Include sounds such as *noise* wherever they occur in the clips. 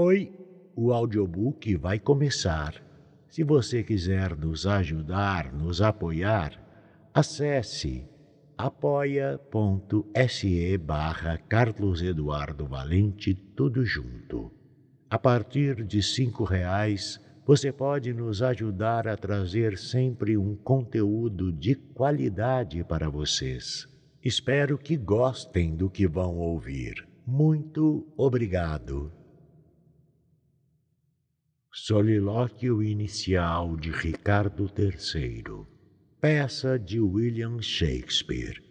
Oi, o audiobook vai começar. Se você quiser nos ajudar, nos apoiar, acesse apoia.se barra Carlos Eduardo Valente, tudo junto. A partir de cinco reais, você pode nos ajudar a trazer sempre um conteúdo de qualidade para vocês. Espero que gostem do que vão ouvir. Muito obrigado. Solilóquio Inicial de Ricardo III, peça de William Shakespeare.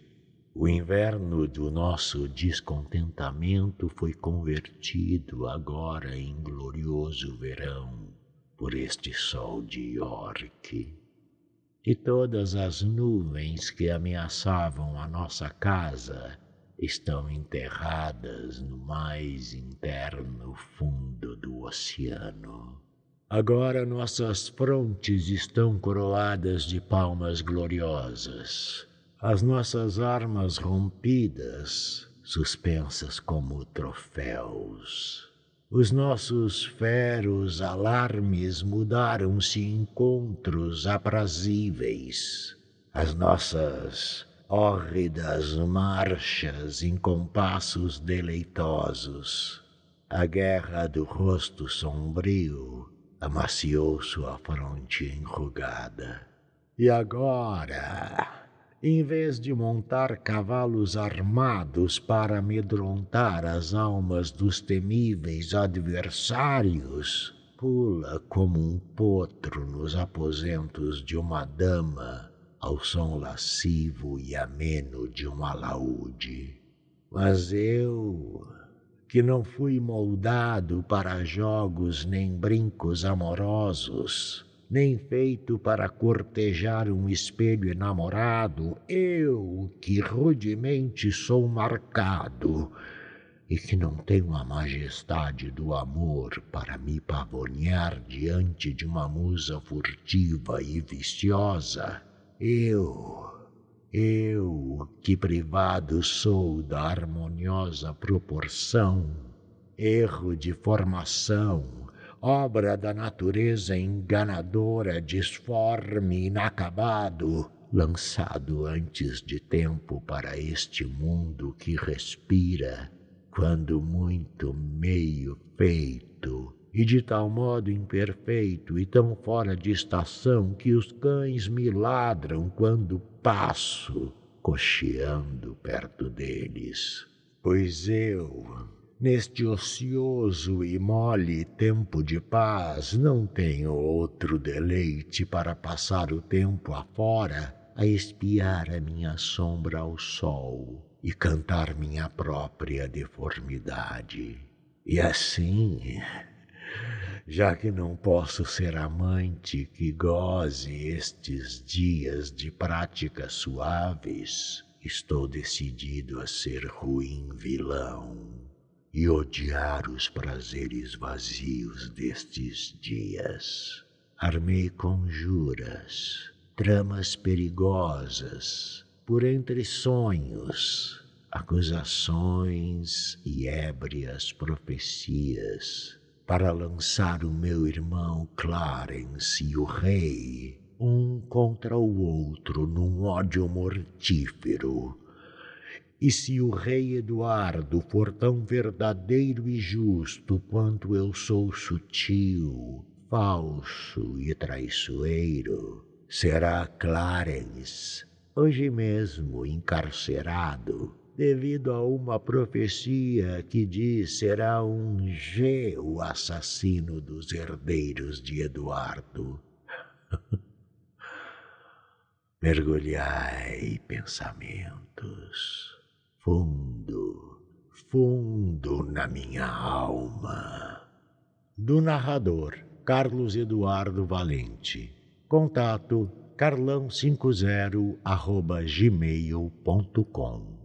O inverno do nosso descontentamento foi convertido agora em glorioso verão por este sol de York. E todas as nuvens que ameaçavam a nossa casa estão enterradas no mais interno fundo do oceano. Agora nossas frontes estão coroadas de palmas gloriosas, as nossas armas rompidas, suspensas como troféus. Os nossos feros alarmes mudaram-se em encontros aprazíveis. As nossas hórridas marchas em compassos deleitosos. A guerra do rosto sombrio amaciou sua fronte enrugada. E agora, em vez de montar cavalos armados para amedrontar as almas dos temíveis adversários, pula como um potro nos aposentos de uma dama ao som lascivo e ameno de um alaúde. Mas eu que não fui moldado para jogos nem brincos amorosos, nem feito para cortejar um espelho enamorado, eu que rudemente sou marcado e que não tenho a majestade do amor para me pavonear diante de uma musa furtiva e viciosa, eu eu, que privado sou da harmoniosa proporção, erro de formação, obra da natureza enganadora, disforme, inacabado, lançado antes de tempo para este mundo que respira, quando muito meio feito, e de tal modo imperfeito e tão fora de estação que os cães me ladram quando passo cocheando perto deles. Pois eu, neste ocioso e mole tempo de paz, não tenho outro deleite para passar o tempo afora a espiar a minha sombra ao sol e cantar minha própria deformidade. E assim já que não posso ser amante que goze estes dias de práticas suaves, estou decidido a ser ruim vilão e odiar os prazeres vazios destes dias. Armei conjuras, tramas perigosas, por entre sonhos, acusações e ébrias profecias para lançar o meu irmão Clarence e o rei, um contra o outro num ódio mortífero. E se o rei Eduardo for tão verdadeiro e justo quanto eu sou sutil, falso e traiçoeiro, será Clarence, hoje mesmo encarcerado, devido a uma profecia que diz será um G o assassino dos herdeiros de Eduardo. *laughs* Mergulhai pensamentos fundo, fundo na minha alma. Do narrador Carlos Eduardo Valente. Contato carlão50 arroba gmail.com